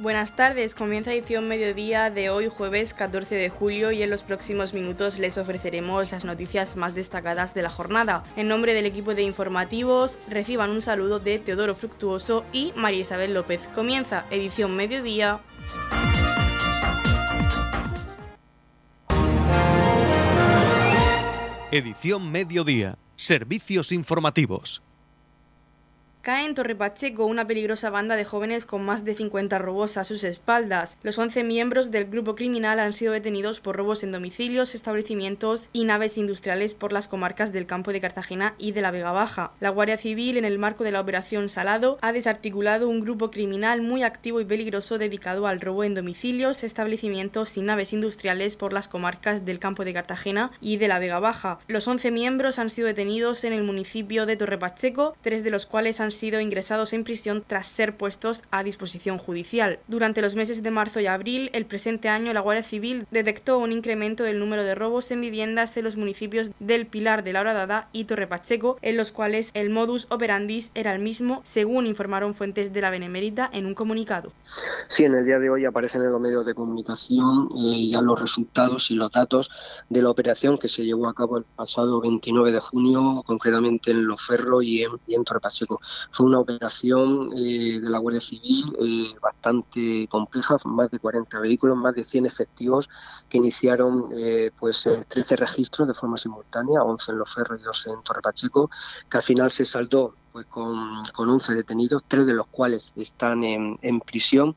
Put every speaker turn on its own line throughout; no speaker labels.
Buenas tardes, comienza edición mediodía de hoy jueves 14 de julio y en los próximos minutos les ofreceremos las noticias más destacadas de la jornada. En nombre del equipo de informativos reciban un saludo de Teodoro Fructuoso y María Isabel López. Comienza edición mediodía.
Edición mediodía. Servicios informativos.
Cae en Torre Pacheco una peligrosa banda de jóvenes con más de 50 robos a sus espaldas. Los 11 miembros del grupo criminal han sido detenidos por robos en domicilios, establecimientos y naves industriales por las comarcas del campo de Cartagena y de la Vega Baja. La Guardia Civil, en el marco de la Operación Salado, ha desarticulado un grupo criminal muy activo y peligroso dedicado al robo en domicilios, establecimientos y naves industriales por las comarcas del campo de Cartagena y de la Vega Baja. Los 11 miembros han sido detenidos en el municipio de Torre Pacheco, tres de los cuales han sido ingresados en prisión tras ser puestos a disposición judicial. Durante los meses de marzo y abril, el presente año, la Guardia Civil detectó un incremento del número de robos en viviendas en los municipios del Pilar de la Horadada y Torre Pacheco, en los cuales el modus operandis era el mismo, según informaron fuentes de la Benemérita en un comunicado.
Sí, en el día de hoy aparecen en los medios de comunicación eh, ya los resultados y los datos de la operación que se llevó a cabo el pasado 29 de junio, concretamente en Los Ferros y en, y en Torre Pacheco. Fue una operación eh, de la Guardia Civil eh, bastante compleja, más de 40 vehículos, más de 100 efectivos que iniciaron eh, pues 13 registros de forma simultánea, 11 en Los Ferros y 2 en Torre Pacheco, que al final se saldó pues con, con 11 detenidos, tres de los cuales están en, en prisión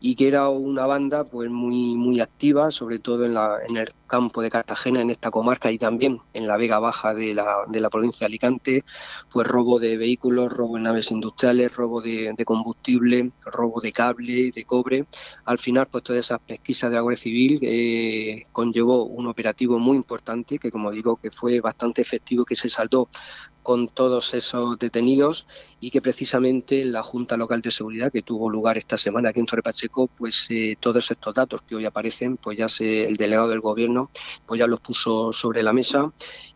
y que era una banda pues muy muy activa sobre todo en, la, en el campo de Cartagena en esta comarca y también en la Vega Baja de la, de la provincia de Alicante pues robo de vehículos robo de naves industriales robo de, combustible robo de cable de cobre. Al final pues todas esas pesquisas de la Guardia Civil eh, conllevó un operativo muy importante que como digo que fue bastante efectivo que se saldó con todos esos detenidos y que precisamente la Junta Local de Seguridad que tuvo lugar esta semana aquí en Torre Pacheco, pues eh, todos estos datos que hoy aparecen, pues ya se, el delegado del gobierno pues ya los puso sobre la mesa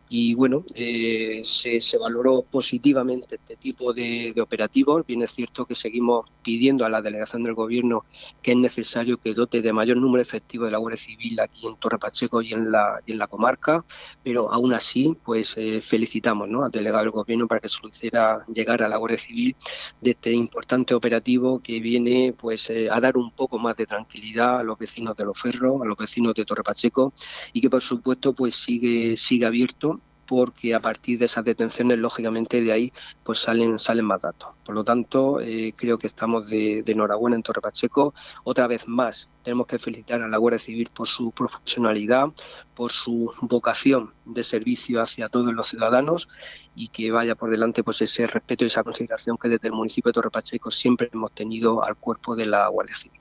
y bueno, eh, se, valoró positivamente este tipo de, operativos. Bien es cierto que seguimos pidiendo a la delegación del gobierno que es necesario que dote de mayor número efectivo de la Guardia Civil aquí en Torre Pacheco y en la, comarca, pero aún así, pues eh, felicitamos ¿no? al delegado del gobierno para que hiciera llegar a la Guardia Civil de este importante operativo que viene pues eh, a dar un poco más de tranquilidad a los vecinos de Los Ferros, a los vecinos de Torre Pacheco y que por supuesto pues sigue, sigue abierto porque a partir de esas detenciones, lógicamente, de ahí pues salen, salen más datos. Por lo tanto, eh, creo que estamos de, de, enhorabuena en Torre Pacheco. Otra vez más, tenemos que felicitar a la Guardia Civil por su profesionalidad, por su vocación de servicio hacia todos los ciudadanos y que vaya por delante pues ese respeto y esa consideración que desde el municipio de Torre Pacheco siempre hemos tenido al cuerpo de la Guardia Civil.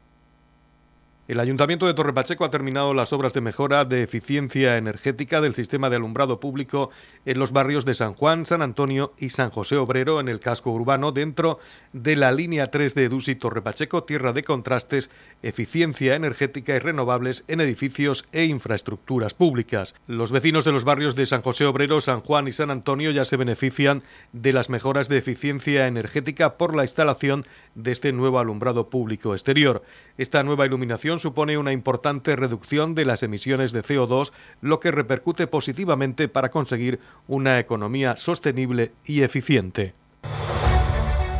El Ayuntamiento de Torrepacheco ha terminado las obras de mejora de eficiencia energética del sistema de alumbrado público en los barrios de San Juan, San Antonio y San José Obrero en el casco urbano dentro de la línea 3 de Edusi Torrepacheco, tierra de contrastes, eficiencia energética y renovables en edificios e infraestructuras públicas. Los vecinos de los barrios de San José Obrero, San Juan y San Antonio ya se benefician de las mejoras de eficiencia energética por la instalación de este nuevo alumbrado público exterior. Esta nueva iluminación supone una importante reducción de las emisiones de CO2, lo que repercute positivamente para conseguir una economía sostenible y eficiente.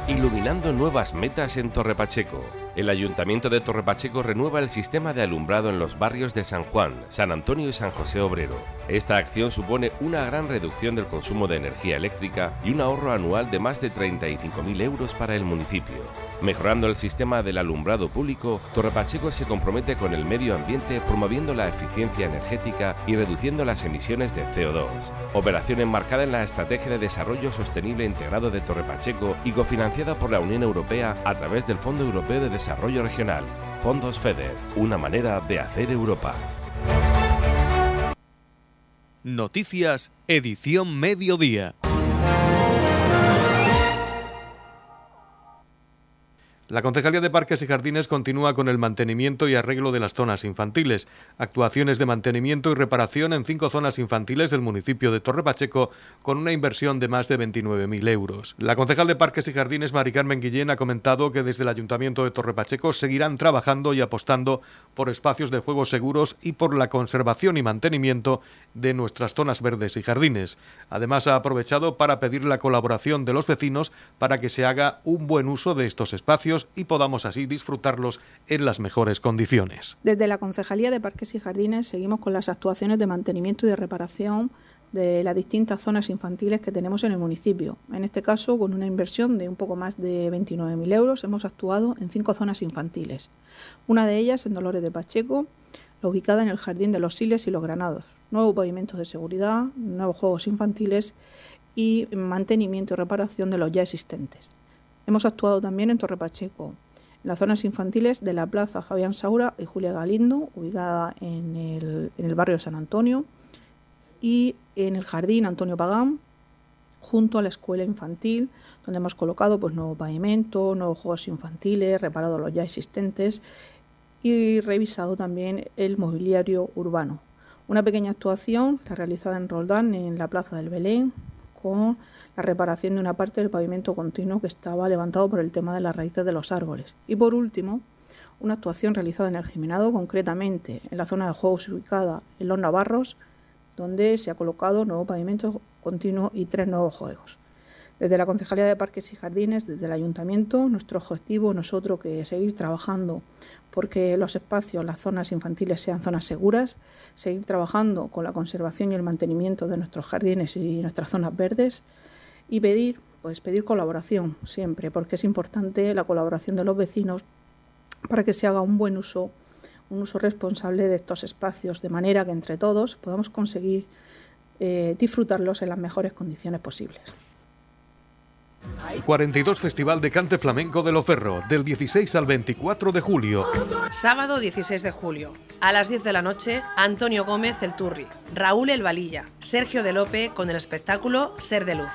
Iluminando nuevas metas en Torre Pacheco. El Ayuntamiento de Torre Pacheco renueva el sistema de alumbrado en los barrios de San Juan, San Antonio y San José Obrero. Esta acción supone una gran reducción del consumo de energía eléctrica y un ahorro anual de más de 35.000 euros para el municipio. Mejorando el sistema del alumbrado público, Torre Pacheco se compromete con el medio ambiente promoviendo la eficiencia energética y reduciendo las emisiones de CO2. Operación enmarcada en la Estrategia de Desarrollo Sostenible Integrado de Torre Pacheco y cofinanciada por la Unión Europea a través del Fondo Europeo de Desarrollo Regional. Fondos FEDER, una manera de hacer Europa.
Noticias, edición mediodía. La Concejalía de Parques y Jardines continúa con el mantenimiento y arreglo de las zonas infantiles, actuaciones de mantenimiento y reparación en cinco zonas infantiles del municipio de Torre Pacheco con una inversión de más de 29.000 euros. La concejal de Parques y Jardines, Mari Carmen Guillén, ha comentado que desde el Ayuntamiento de Torre Pacheco seguirán trabajando y apostando por espacios de juego seguros y por la conservación y mantenimiento de nuestras zonas verdes y jardines. Además, ha aprovechado para pedir la colaboración de los vecinos para que se haga un buen uso de estos espacios y podamos así disfrutarlos en las mejores condiciones.
Desde la Concejalía de Parques y Jardines seguimos con las actuaciones de mantenimiento y de reparación de las distintas zonas infantiles que tenemos en el municipio. En este caso, con una inversión de un poco más de 29.000 euros, hemos actuado en cinco zonas infantiles. Una de ellas en Dolores de Pacheco, ubicada en el Jardín de los Siles y los Granados. Nuevos pavimentos de seguridad, nuevos juegos infantiles y mantenimiento y reparación de los ya existentes. Hemos actuado también en Torre Pacheco, en las zonas infantiles de la Plaza Javián Saura y Julia Galindo, ubicada en el, barrio de San Antonio, y en el Jardín Antonio Pagán, junto a la escuela infantil, donde hemos colocado pues, nuevo pavimento, nuevos juegos infantiles, reparado los ya existentes y revisado también el mobiliario urbano. Una pequeña actuación la realizada en Roldán, en la Plaza del Belén, con la reparación de una parte del pavimento continuo que estaba levantado por el tema de las raíces de los árboles. Y por último, una actuación realizada en el Jimenado, concretamente en la zona de juegos ubicada en Los Navarros, donde se ha colocado nuevo pavimento continuo y tres nuevos juegos. Desde la Concejalía de Parques y Jardines, desde el Ayuntamiento, nuestro objetivo nosotros que seguir trabajando porque los espacios, las zonas infantiles sean zonas seguras, seguir trabajando con la conservación y el mantenimiento de nuestros jardines y nuestras zonas verdes, y pedir, pues pedir colaboración siempre, porque es importante la colaboración de los vecinos para que se haga un buen uso, un uso responsable de estos espacios, de manera que entre todos podamos conseguir eh, disfrutarlos en las mejores condiciones posibles.
42 Festival de Cante Flamenco de Loferro, del 16 al 24 de julio.
Sábado 16 de julio. A las 10 de la noche, Antonio Gómez el Turri, Raúl el Valilla, Sergio de Lope con el espectáculo Ser de Luz.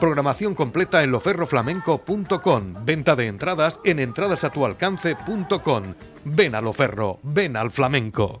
Programación completa en loferroflamenco.com. Venta de entradas en entradasatualcance.com. Ven a Loferro, ven al flamenco.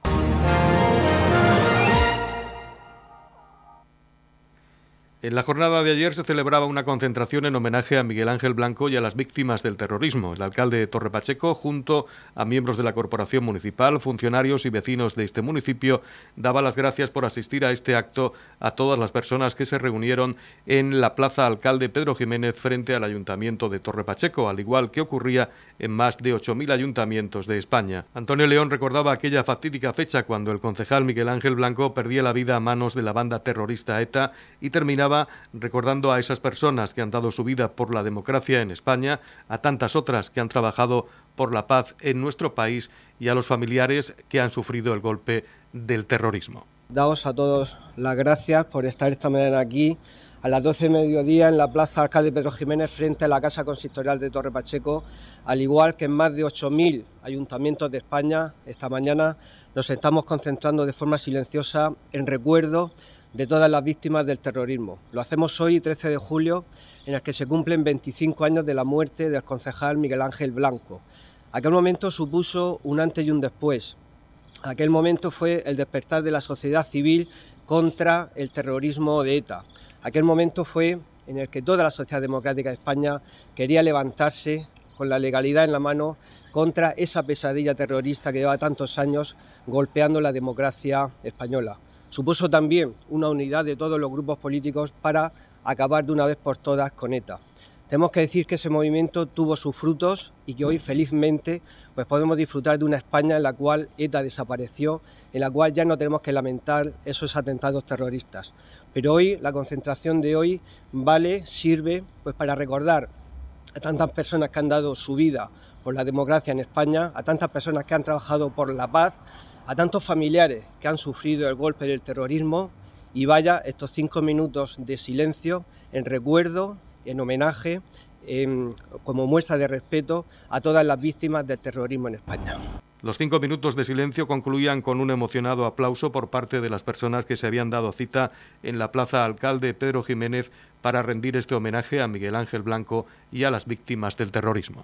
En la jornada de ayer se celebraba una concentración en homenaje a Miguel Ángel Blanco y a las víctimas del terrorismo. El alcalde de Torre Pacheco, junto a miembros de la corporación municipal, funcionarios y vecinos de este municipio, daba las gracias por asistir a este acto a todas las personas que se reunieron en la Plaza Alcalde Pedro Jiménez frente al Ayuntamiento de Torre Pacheco, al igual que ocurría en más de 8.000 ayuntamientos de España. Antonio León recordaba aquella fatídica fecha cuando el concejal Miguel Ángel Blanco perdía la vida a manos de la banda terrorista ETA y terminaba recordando a esas personas que han dado su vida por la democracia en España, a tantas otras que han trabajado por la paz en nuestro país y a los familiares que han sufrido el golpe del terrorismo.
Daos a todos las gracias por estar esta mañana aquí a las 12 de mediodía en la Plaza Alcalde Pedro Jiménez frente a la Casa Consistorial de Torre Pacheco, al igual que en más de 8.000 ayuntamientos de España. Esta mañana nos estamos concentrando de forma silenciosa en recuerdo de todas las víctimas del terrorismo. Lo hacemos hoy, 13 de julio, en el que se cumplen 25 años de la muerte del concejal Miguel Ángel Blanco. Aquel momento supuso un antes y un después. Aquel momento fue el despertar de la sociedad civil contra el terrorismo de ETA. Aquel momento fue en el que toda la sociedad democrática de España quería levantarse con la legalidad en la mano contra esa pesadilla terrorista que lleva tantos años golpeando la democracia española supuso también una unidad de todos los grupos políticos para acabar de una vez por todas con ETA. Tenemos que decir que ese movimiento tuvo sus frutos y que hoy felizmente pues podemos disfrutar de una España en la cual ETA desapareció, en la cual ya no tenemos que lamentar esos atentados terroristas. Pero hoy la concentración de hoy vale, sirve pues para recordar a tantas personas que han dado su vida por la democracia en España, a tantas personas que han trabajado por la paz, a tantos familiares que han sufrido el golpe del terrorismo y vaya estos cinco minutos de silencio en recuerdo, en homenaje, como muestra de respeto a todas las víctimas del terrorismo en España.
Los cinco minutos de silencio concluían con un emocionado aplauso por parte de las personas que se habían dado cita en la Plaza Alcalde Pedro Jiménez para rendir este homenaje a Miguel Ángel Blanco y a las víctimas del terrorismo.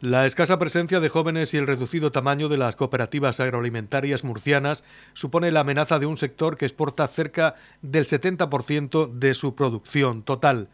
La escasa presencia de jóvenes y el reducido tamaño de las cooperativas agroalimentarias murcianas supone la amenaza de un sector que exporta cerca del 70% de su producción total.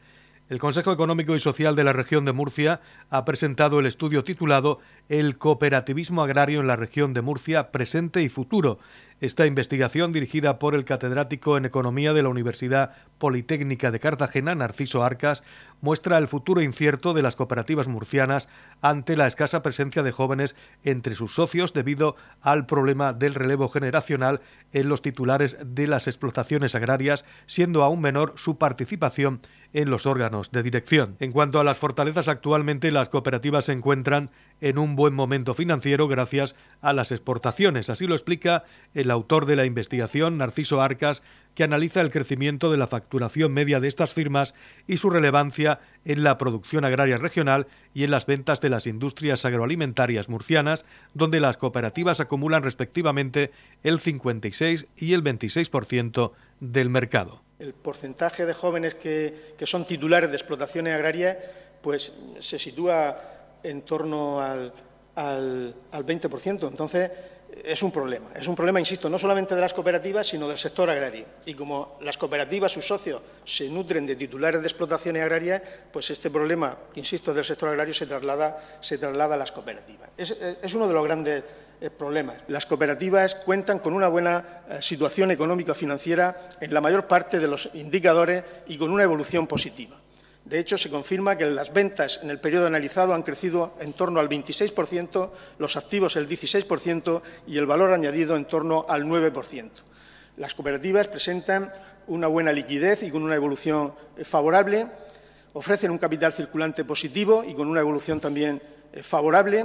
El Consejo Económico y Social de la región de Murcia ha presentado el estudio titulado El cooperativismo agrario en la región de Murcia, presente y futuro, esta investigación, dirigida por el catedrático en Economía de la Universidad Politécnica de Cartagena, Narciso Arcas, muestra el futuro incierto de las cooperativas murcianas ante la escasa presencia de jóvenes entre sus socios debido al problema del relevo generacional en los titulares de las explotaciones agrarias, siendo aún menor su participación en los órganos de dirección. En cuanto a las fortalezas, actualmente las cooperativas se encuentran en un buen momento financiero gracias a las exportaciones. Así lo explica el autor de la investigación, Narciso Arcas, que analiza el crecimiento de la facturación media de estas firmas y su relevancia en la producción agraria regional y en las ventas de las industrias agroalimentarias murcianas, donde las cooperativas acumulan respectivamente el 56 y el 26% del mercado.
El porcentaje de jóvenes que, son titulares de explotaciones agrarias pues, se sitúa en torno al, al, 20%. Entonces, es un problema. Es un problema, insisto, no solamente de las cooperativas, sino del sector agrario. Y como las cooperativas, sus socios, se nutren de titulares de explotaciones agrarias, pues este problema, insisto, del sector agrario se traslada, a las cooperativas. Es, uno de los grandes problemas. Las cooperativas cuentan con una buena eh, situación económica-financiera en la mayor parte de los indicadores y con una evolución positiva. De hecho, se confirma que las ventas en el periodo analizado han crecido en torno al 26%, los activos el 16% y el valor añadido en torno al 9%. Las cooperativas presentan una buena liquidez y con una evolución eh, favorable, ofrecen un capital circulante positivo y con una evolución también eh, favorable.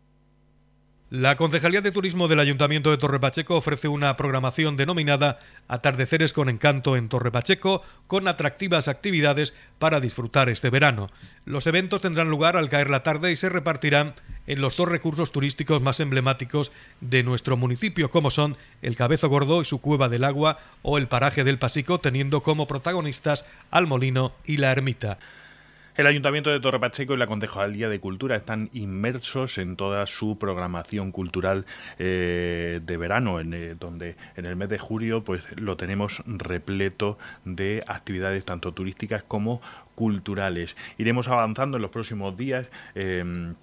La Concejalía de Turismo del Ayuntamiento de Torrepacheco ofrece una programación denominada Atardeceres con Encanto en Torrepacheco, con atractivas actividades para disfrutar este verano. Los eventos tendrán lugar al caer la tarde y se repartirán en los dos recursos turísticos más emblemáticos de nuestro municipio, como son el Cabezo Gordo y su Cueva del Agua o el Paraje del Pasico, teniendo como protagonistas al Molino y la Ermita.
El Ayuntamiento de Torre Pacheco y la Concejalía de Cultura están inmersos en toda su programación cultural eh, de verano, en, eh, donde en el mes de julio pues lo tenemos repleto de actividades tanto turísticas como culturales. Iremos avanzando en los próximos días. Eh,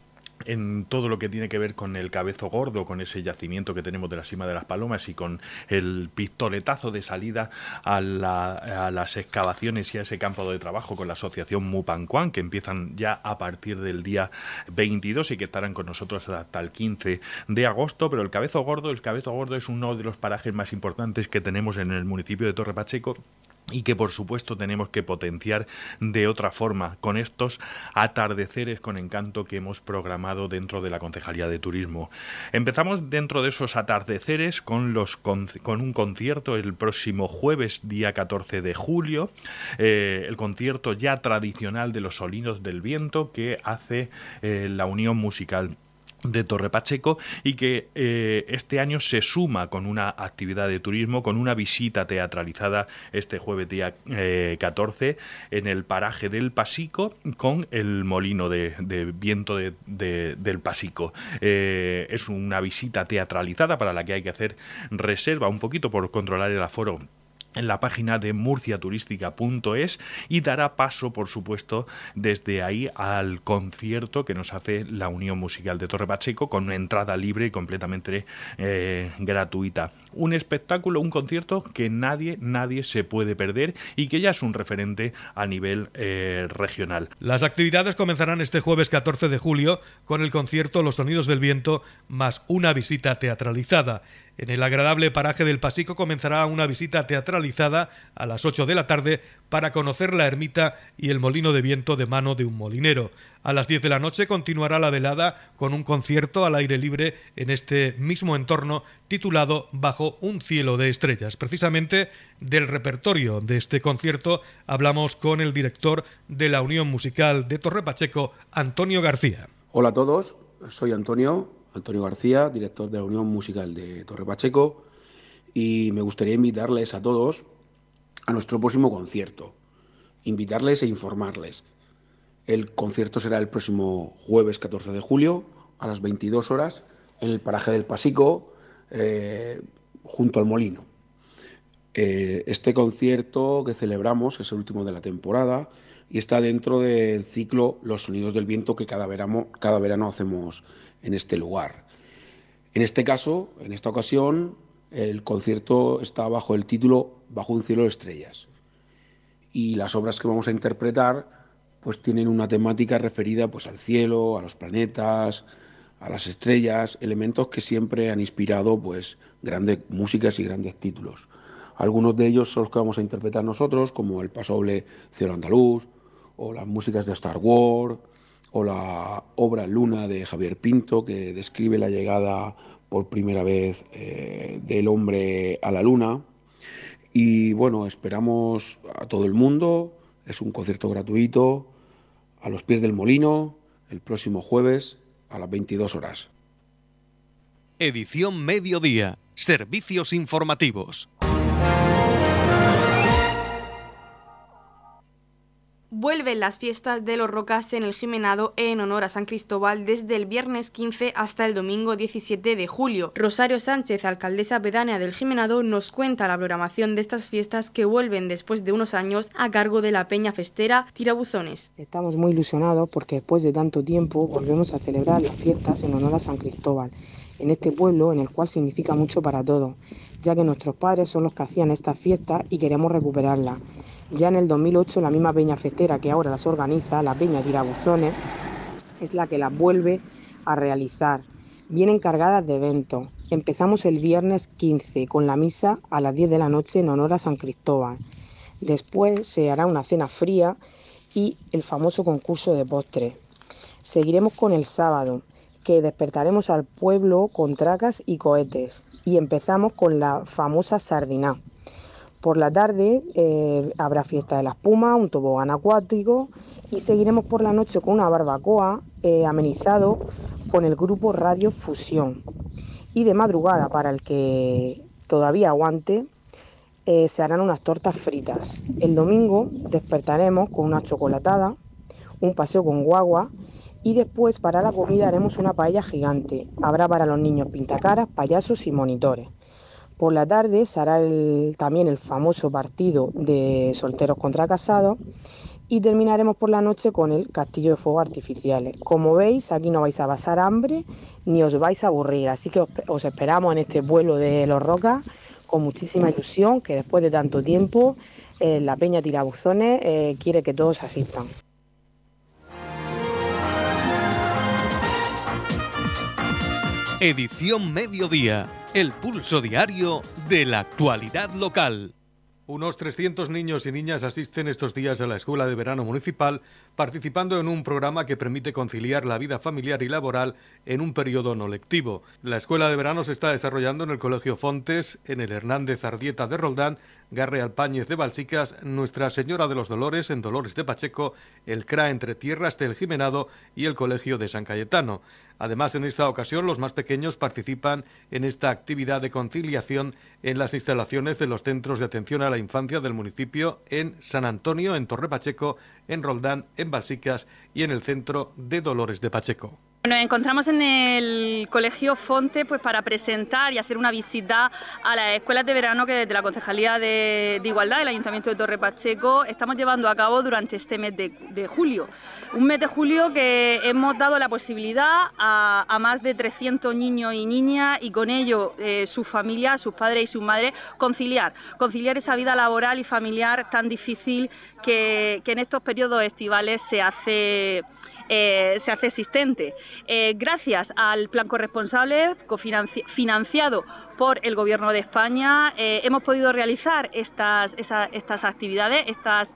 en todo lo que tiene que ver con el cabezo gordo, con ese yacimiento que tenemos de la cima de las palomas y con el pistoletazo de salida a, las excavaciones y a ese campo de trabajo con la asociación Mupancuan, que empiezan ya a partir del día 22 y que estarán con nosotros hasta el 15 de agosto. Pero el cabezo gordo, el cabezo gordo es uno de los parajes más importantes que tenemos en el municipio de Torre Pacheco y que por supuesto tenemos que potenciar de otra forma con estos atardeceres con encanto que hemos programado dentro de la Concejalía de Turismo. Empezamos dentro de esos atardeceres con, los con, un concierto el próximo jueves día 14 de julio, eh, el concierto ya tradicional de los Solinos del Viento que hace eh, la Unión Musical de Torre Pacheco y que eh, este año se suma con una actividad de turismo, con una visita teatralizada este jueves día 14 eh, en el paraje del Pasico con el molino de, viento del Pasico. Eh, es una visita teatralizada para la que hay que hacer reserva un poquito por controlar el aforo en la página de murciaturística.es y dará paso, por supuesto, desde ahí al concierto que nos hace la Unión Musical de Torre Pacheco con entrada libre y completamente eh, gratuita. Un espectáculo, un concierto que nadie, nadie se puede perder y que ya es un referente a nivel eh, regional.
Las actividades comenzarán este jueves 14 de julio con el concierto Los Sonidos del Viento más una visita teatralizada. En el agradable paraje del Pasico comenzará una visita teatralizada a las 8 de la tarde para conocer la ermita y el molino de viento de mano de un molinero. A las 10 de la noche continuará la velada con un concierto al aire libre en este mismo entorno titulado Bajo un cielo de estrellas. Precisamente del repertorio de este concierto hablamos con el director de la Unión Musical de Torre Pacheco, Antonio García.
Hola a todos, soy Antonio, Antonio García, director de la Unión Musical de Torre Pacheco, y me gustaría invitarles a todos a nuestro próximo concierto, invitarles e informarles. El concierto será el próximo jueves 14 de julio a las 22 horas en el paraje del Pasico, eh, junto al molino. Eh, este concierto que celebramos es el último de la temporada y está dentro del ciclo Los Sonidos del Viento que cada verano, cada verano hacemos en este lugar. En este caso, en esta ocasión, el concierto está bajo el título Bajo un cielo de estrellas. Y las obras que vamos a interpretar pues tienen una temática referida pues al cielo, a los planetas, a las estrellas, elementos que siempre han inspirado pues grandes músicas y grandes títulos. Algunos de ellos son los que vamos a interpretar nosotros, como el pasoble Cielo Andaluz, o las músicas de Star Wars, o la obra Luna de Javier Pinto, que describe la llegada por primera vez eh, del hombre a la luna. Y bueno, esperamos a todo el mundo, es un concierto gratuito, a los pies del molino, el próximo jueves a las 22 horas.
Edición Mediodía, Servicios Informativos.
Vuelven las fiestas de los Rocas en el Jimenado en honor a San Cristóbal desde el viernes 15 hasta el domingo 17 de julio. Rosario Sánchez, alcaldesa pedánea del Jimenado, nos cuenta la programación de estas fiestas que vuelven después de unos años a cargo de la Peña Festera Tirabuzones.
Estamos muy ilusionados porque después de tanto tiempo volvemos a celebrar las fiestas en honor a San Cristóbal, en este pueblo en el cual significa mucho para todos, ya que nuestros padres son los que hacían estas fiestas y queremos recuperarlas. Ya en el 2008 la misma peña festera que ahora las organiza, la peña Tirabuzones, es la que las vuelve a realizar. Vienen cargadas de eventos. Empezamos el viernes 15 con la misa a las 10 de la noche en honor a San Cristóbal. Después se hará una cena fría y el famoso concurso de postres. Seguiremos con el sábado, que despertaremos al pueblo con tracas y cohetes. Y empezamos con la famosa sardina. Por la tarde eh, habrá fiesta de la espuma, un tobogán acuático y seguiremos por la noche con una barbacoa eh, amenizado con el grupo Radio Fusión. Y de madrugada, para el que todavía aguante, eh, se harán unas tortas fritas. El domingo despertaremos con una chocolatada, un paseo con guagua y después para la comida haremos una paella gigante. Habrá para los niños pintacaras, payasos y monitores. Por la tarde se hará también el famoso partido de solteros contra casados y terminaremos por la noche con el castillo de fuegos artificiales. Como veis, aquí no vais a pasar hambre ni os vais a aburrir, así que os, esperamos en este vuelo de los Rocas con muchísima ilusión, que después de tanto tiempo eh, la Peña Tirabuzones eh, quiere que todos asistan.
Edición Mediodía el pulso diario de la actualidad local. Unos 300 niños y niñas asisten estos días a la Escuela de Verano Municipal participando en un programa que permite conciliar la vida familiar y laboral en un periodo no lectivo. La Escuela de Verano se está desarrollando en el Colegio Fontes, en el Hernández Ardieta de Roldán, Garre Alpáñez de Balsicas, Nuestra Señora de los Dolores en Dolores de Pacheco, el CRA Entre Tierras del Jimenado y el Colegio de San Cayetano. Además, en esta ocasión, los más pequeños participan en esta actividad de conciliación en las instalaciones de los centros de atención a la infancia del municipio en San Antonio, en Torre Pacheco, en Roldán, en Balsicas y en el centro de Dolores de Pacheco.
Nos encontramos en el Colegio Fonte pues, para presentar y hacer una visita a las escuelas de verano que desde la Concejalía de, Igualdad del Ayuntamiento de Torre Pacheco estamos llevando a cabo durante este mes de, julio. Un mes de julio que hemos dado la posibilidad a, más de 300 niños y niñas y con ello eh, sus familias, sus padres y sus madres conciliar, conciliar esa vida laboral y familiar tan difícil que en estos periodos estivales se hace eh, se hace existente. Eh, gracias al plan corresponsable financiado por el Gobierno de España, eh, hemos podido realizar estas, estas actividades, estas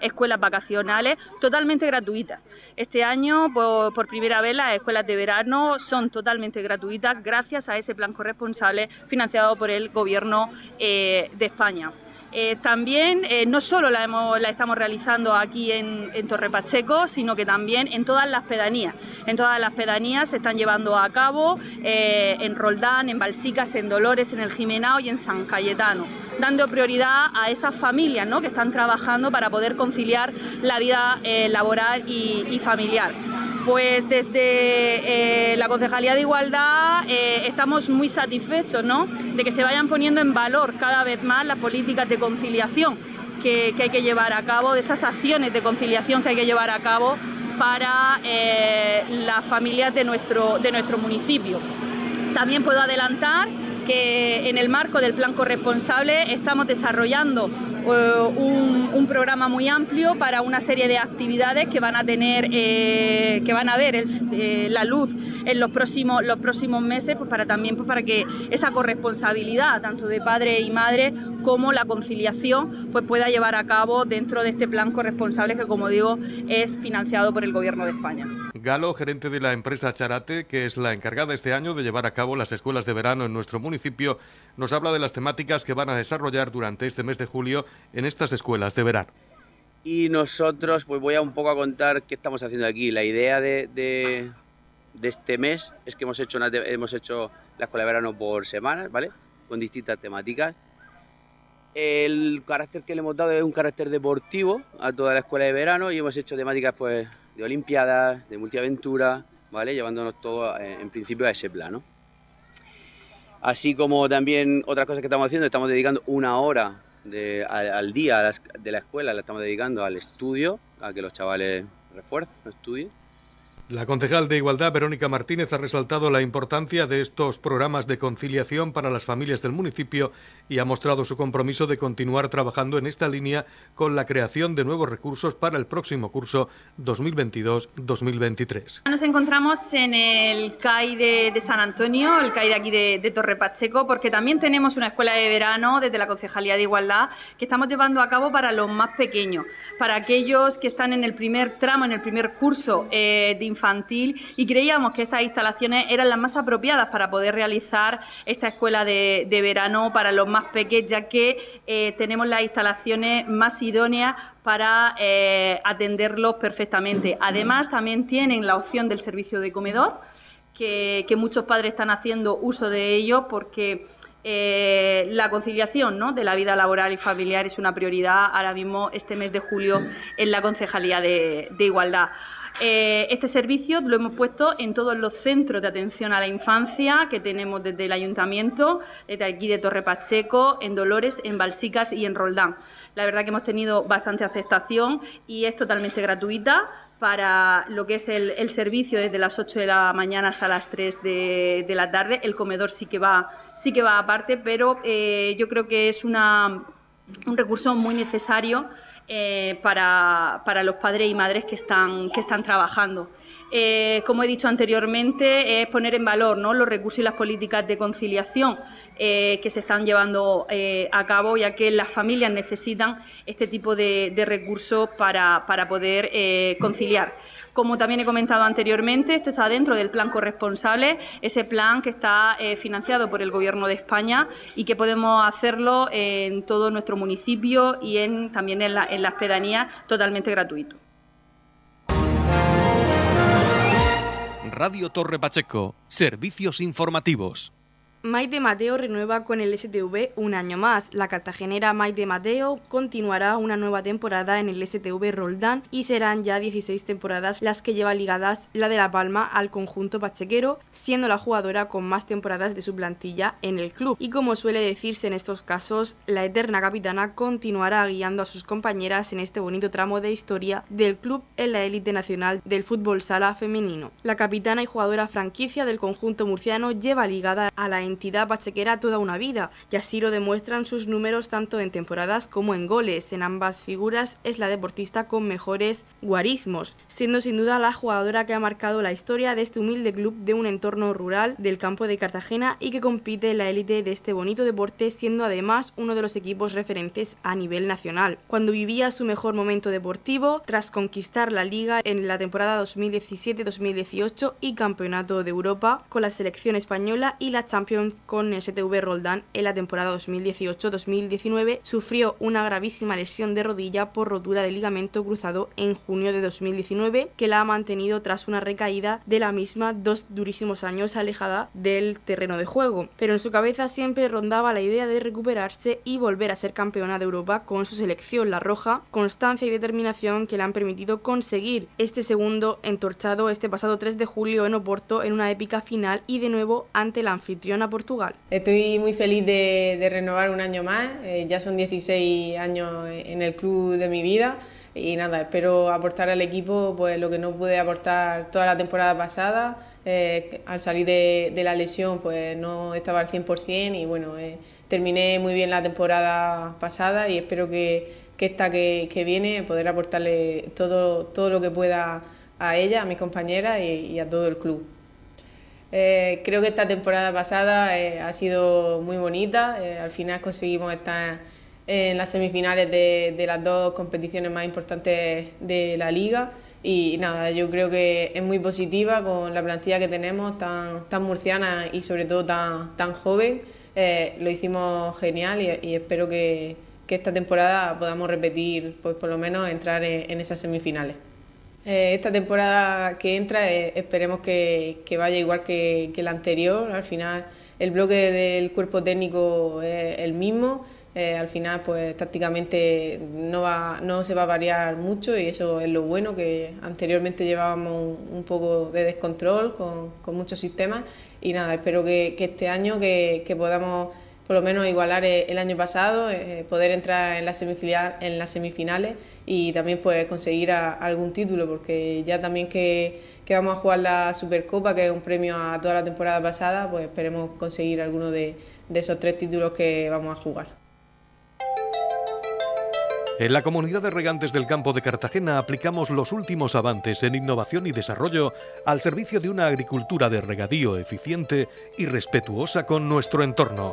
escuelas vacacionales totalmente gratuitas. Este año, por, primera vez, las escuelas de verano son totalmente gratuitas gracias a ese plan corresponsable financiado por el Gobierno de España. Eh, también eh, no solo la, estamos realizando aquí en, Torre Pacheco, sino que también en todas las pedanías. En todas las pedanías se están llevando a cabo eh, en Roldán, en Balsicas, en Dolores, en el Jimenao y en San Cayetano, dando prioridad a esas familias que están trabajando para poder conciliar la vida laboral y familiar. Pues desde eh, la Concejalía de Igualdad eh, estamos muy satisfechos de que se vayan poniendo en valor cada vez más las políticas de conciliación que, hay que llevar a cabo, de esas acciones de conciliación que hay que llevar a cabo para eh, las familias de nuestro, de nuestro municipio. También puedo adelantar que en el marco del plan corresponsable estamos desarrollando eh, un, programa muy amplio para una serie de actividades que van a tener, eh, que van a ver eh, la luz en los próximos, los próximos meses, pues para también pues para que esa corresponsabilidad tanto de padre y madre como la conciliación pues pueda llevar a cabo dentro de este plan corresponsable que como digo es financiado por el Gobierno de España.
Galo, gerente de la empresa Charate, que es la encargada este año de llevar a cabo las escuelas de verano en nuestro municipio, nos habla de las temáticas que van a desarrollar durante este mes de julio en estas escuelas de verano.
Y nosotros, pues voy a un poco a contar qué estamos haciendo aquí. La idea de, de, este mes es que hemos hecho, hemos hecho la escuela de verano por semanas, ¿vale? Con distintas temáticas. El carácter que le hemos dado es un carácter deportivo a toda la escuela de verano y hemos hecho temáticas pues de olimpiadas, de multiaventura, ¿vale? Llevándonos todo eh, en principio a ese plano. Así como también otras cosas que estamos haciendo, estamos dedicando una hora al, día de la escuela, la estamos dedicando al estudio, a que los chavales refuercen, estudien
la concejal de Igualdad, Verónica Martínez, ha resaltado la importancia de estos programas de conciliación para las familias del municipio y ha mostrado su compromiso de continuar trabajando en esta línea con la creación de nuevos recursos para el próximo curso 2022-2023.
Nos encontramos en el CAI de, San Antonio, el CAI de aquí de, de, Torre Pacheco, porque también tenemos una escuela de verano desde la Concejalía de Igualdad que estamos llevando a cabo para los más pequeños, para aquellos que están en el primer tramo, en el primer curso eh, de infantil y creíamos que estas instalaciones eran las más apropiadas para poder realizar esta escuela de, verano para los más pequeños, ya que eh, tenemos las instalaciones más idóneas para eh, atenderlos perfectamente. Además, también tienen la opción del servicio de comedor, que, muchos padres están haciendo uso de ello porque eh, la conciliación ¿no? de la vida laboral y familiar es una prioridad ahora mismo este mes de julio en la Concejalía de Igualdad. Eh, este servicio lo hemos puesto en todos los centros de atención a la infancia que tenemos desde el ayuntamiento, desde aquí de Torre Pacheco, en Dolores, en Balsicas y en Roldán. La verdad que hemos tenido bastante aceptación y es totalmente gratuita para lo que es el, servicio desde las 8 de la mañana hasta las 3 de, la tarde. El comedor sí que va, sí que va aparte, pero eh, yo creo que es una, un recurso muy necesario eh, para, los padres y madres que están, que están trabajando. Eh, como he dicho anteriormente, es poner en valor los recursos y las políticas de conciliación eh, que se están llevando a cabo, ya que las familias necesitan este tipo de, recursos para, poder conciliar. Como también he comentado anteriormente, esto está dentro del plan corresponsable, ese plan que está eh, financiado por el Gobierno de España y que podemos hacerlo en todo nuestro municipio y en, también en, en las pedanías totalmente gratuito.
Radio Torre Pacheco, servicios informativos.
Maite Mateo renueva con el STV un año más. La cartagenera Maite Mateo continuará una nueva temporada en el STV Roldán y serán ya 16 temporadas las que lleva ligadas la de La Palma al conjunto pachequero, siendo la jugadora con más temporadas de su plantilla en el club. Y como suele decirse en estos casos, la eterna capitana continuará guiando a sus compañeras en este bonito tramo de historia del club en la élite nacional del fútbol sala femenino. La capitana y jugadora franquicia del conjunto murciano lleva ligada a la entidad pachequera toda una vida, y así lo demuestran sus números tanto en temporadas como en goles. En ambas figuras es la deportista con mejores guarismos, siendo sin duda la jugadora que ha marcado la historia de este humilde club de un entorno rural del campo de Cartagena y que compite en la élite de este bonito deporte, siendo además uno de los equipos referentes a nivel nacional. Cuando vivía su mejor momento deportivo, tras conquistar la liga en la temporada 2017-2018 y campeonato de Europa con la selección española y la Champions con el STV Roldán en la temporada 2018-2019, sufrió una gravísima lesión de rodilla por rotura de ligamento cruzado en junio de 2019, que la ha mantenido tras una recaída de la misma dos durísimos años alejada del terreno de juego. Pero en su cabeza siempre rondaba la idea de recuperarse y volver a ser campeona de Europa con su selección La Roja, constancia y determinación que le han permitido conseguir este segundo entorchado este pasado 3 de julio en Oporto en una épica final y de nuevo ante la anfitriona Portugal.
Estoy muy feliz de, renovar un año más, eh, ya son 16 años en el club de mi vida y nada, espero aportar al equipo pues lo que no pude aportar toda la temporada pasada. Eh, al salir de, la lesión pues no estaba al 100% y bueno, eh, terminé muy bien la temporada pasada y espero que, que esta que, que, viene poder aportarle todo, todo lo que pueda a ella, a mis compañeras y a todo el club. Eh, creo que esta temporada pasada eh, ha sido muy bonita. Eh, al final conseguimos estar en las semifinales de, las dos competiciones más importantes de la liga. Y nada, yo creo que es muy positiva con la plantilla que tenemos, tan, tan murciana y sobre todo tan, tan joven. lo hicimos genial y, espero que, esta temporada podamos repetir, pues por lo menos entrar en esas semifinales. Eh, esta temporada que entra eh, esperemos que, vaya igual que, la anterior. Al final el bloque del cuerpo técnico es el mismo. Eh, al final pues tácticamente no, va, no se va a variar mucho y eso es lo bueno, que anteriormente llevábamos un, poco de descontrol con, con, muchos sistemas y nada, espero que, este año que, que podamos por lo menos igualar eh, el año pasado, eh, poder entrar en, la en las semifinales y también pues conseguir algún título, porque ya también que, que, vamos a jugar la Supercopa, que es un premio a toda la temporada pasada, pues esperemos conseguir alguno de, de esos tres títulos que vamos a jugar.
En la comunidad de regantes del campo de Cartagena aplicamos los últimos avances en innovación y desarrollo al servicio de una agricultura de regadío eficiente y respetuosa con nuestro entorno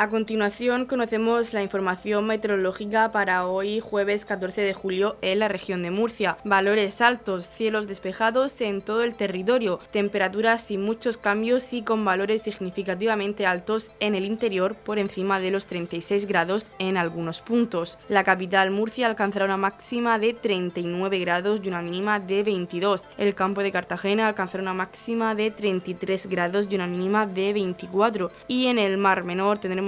A continuación conocemos la información meteorológica para hoy jueves 14 de julio en la región de Murcia. Valores altos, cielos despejados en todo el territorio, temperaturas sin muchos cambios y con valores significativamente altos en el interior por encima de los 36 grados en algunos puntos. La capital Murcia alcanzará una máxima de 39 grados y una mínima de 22. El campo de Cartagena alcanzará una máxima de 33 grados y una mínima de 24. Y en el Mar Menor tendremos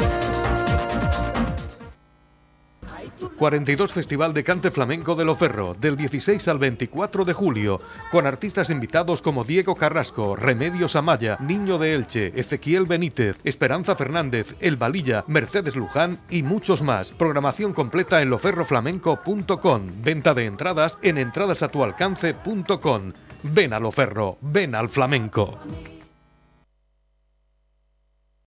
42 Festival de Cante Flamenco de Loferro, del 16 al 24 de julio, con artistas invitados como Diego Carrasco, Remedios Amaya, Niño de Elche, Ezequiel Benítez, Esperanza Fernández, El Valilla, Mercedes Luján y muchos más. Programación completa en loferroflamenco.com. Venta de entradas en entradasatualcance.com. Ven a Loferro, ven al flamenco.